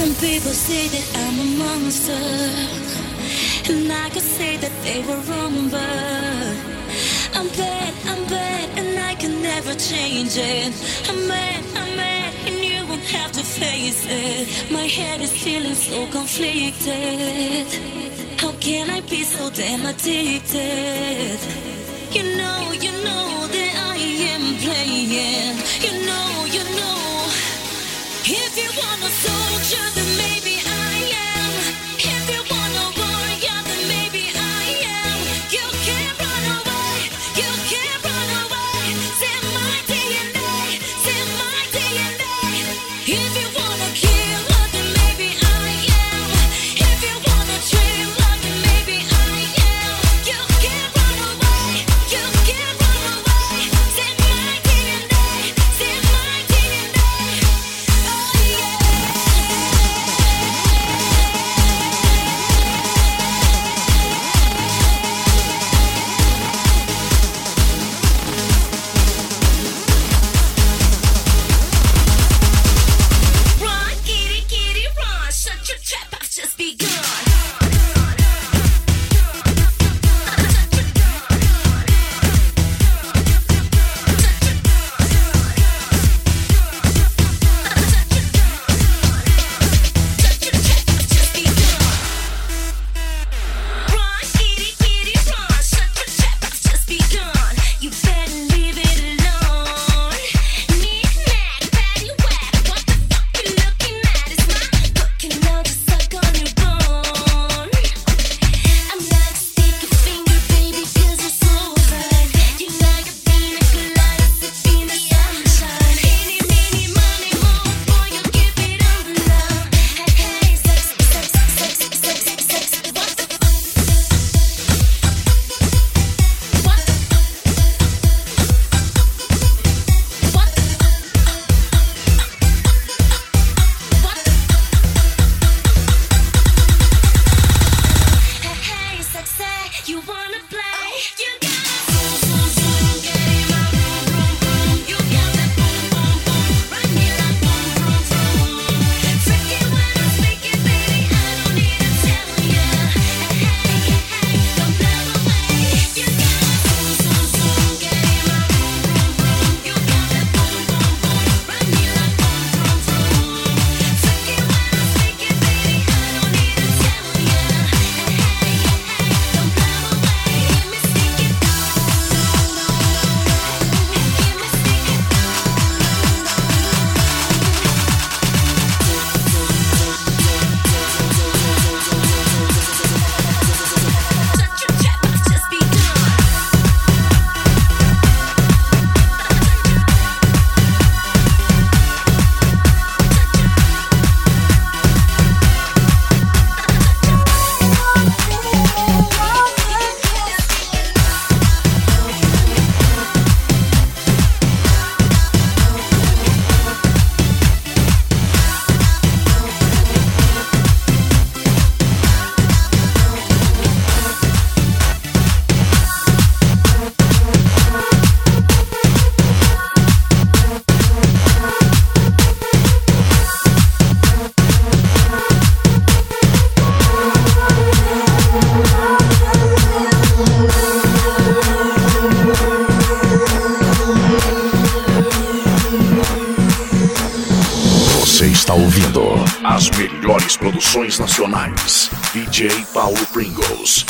Some people say that I'm a monster, and I could say that they were wrong, but I'm bad, I'm bad, and I can never change it. I'm mad, I'm mad, and you won't have to face it. My head is feeling so conflicted. How can I be so damn addicted? You know, you know playing. You know, you know. If you want a soldier. Produções Nacionais. DJ Paulo Pringles.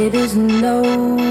It is no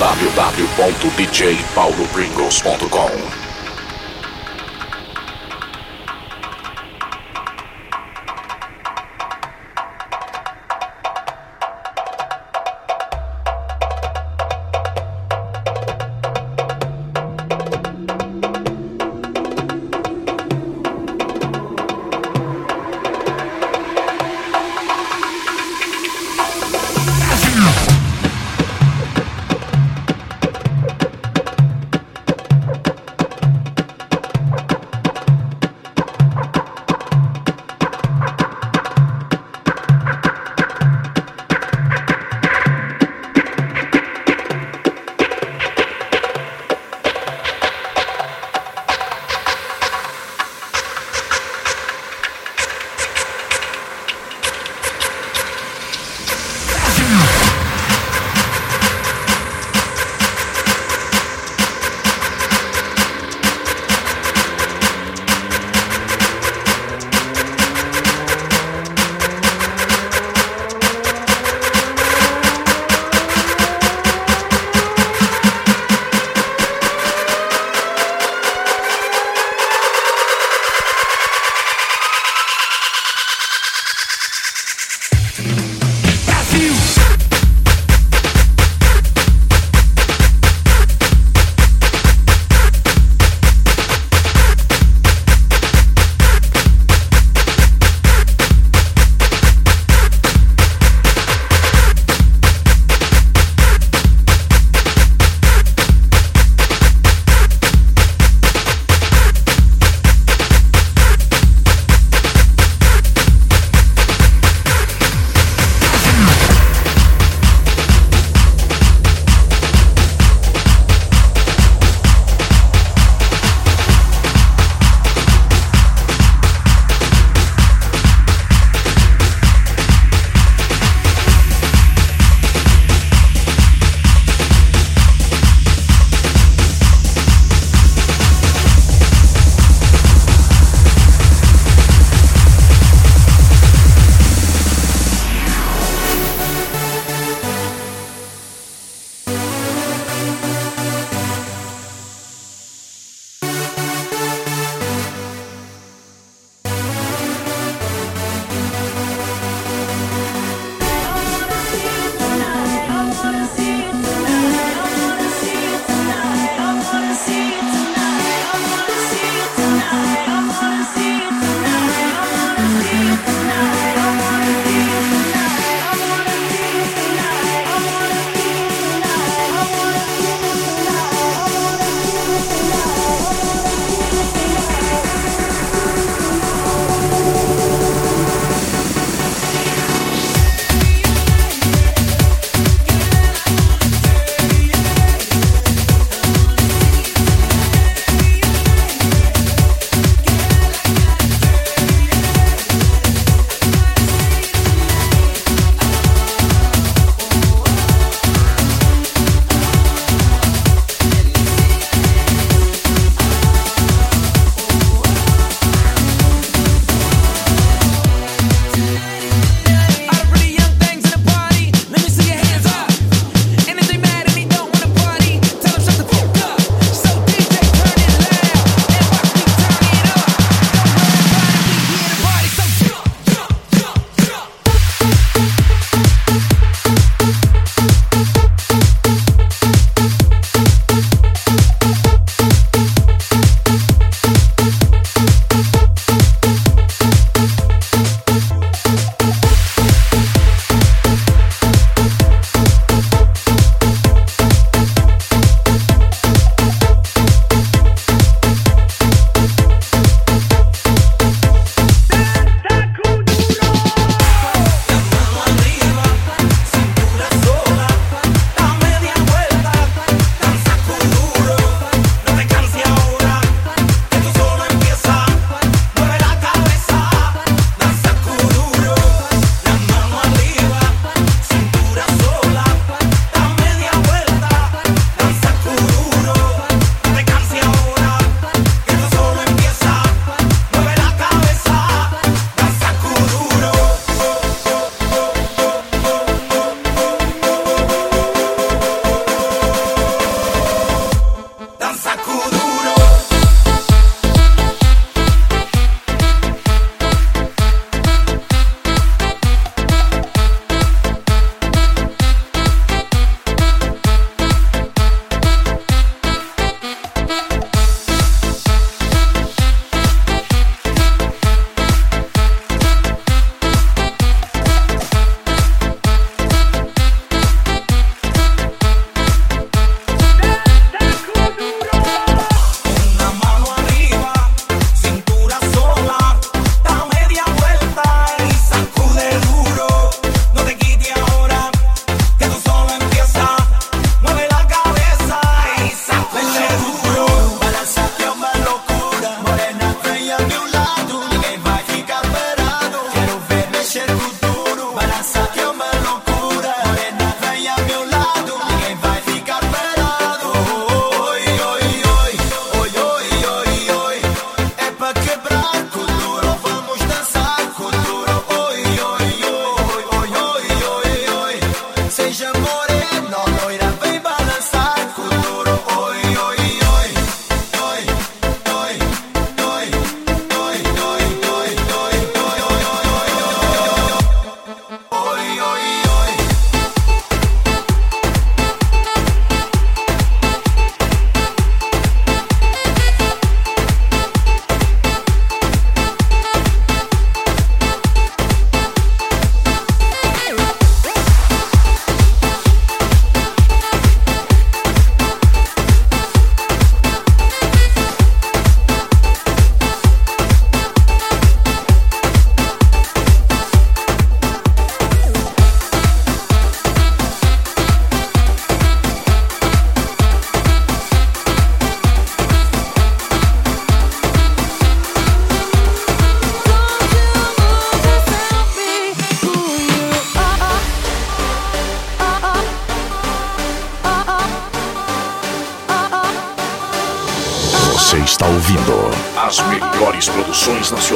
www.djpaulopringles.com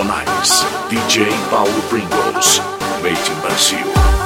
nacionais. DJ Paulo Pringles. Made in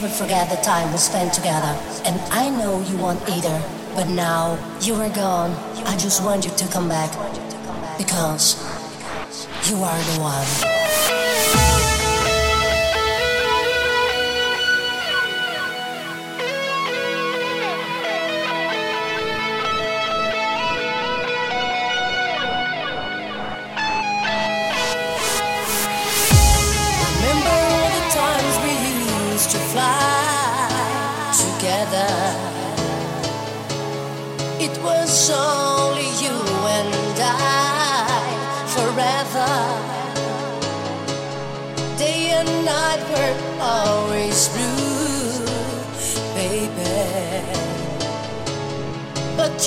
Brasil. spent together. And I know you want either. But now you are gone. I just want you to come back. Because you are the one.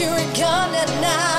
You're gone at night.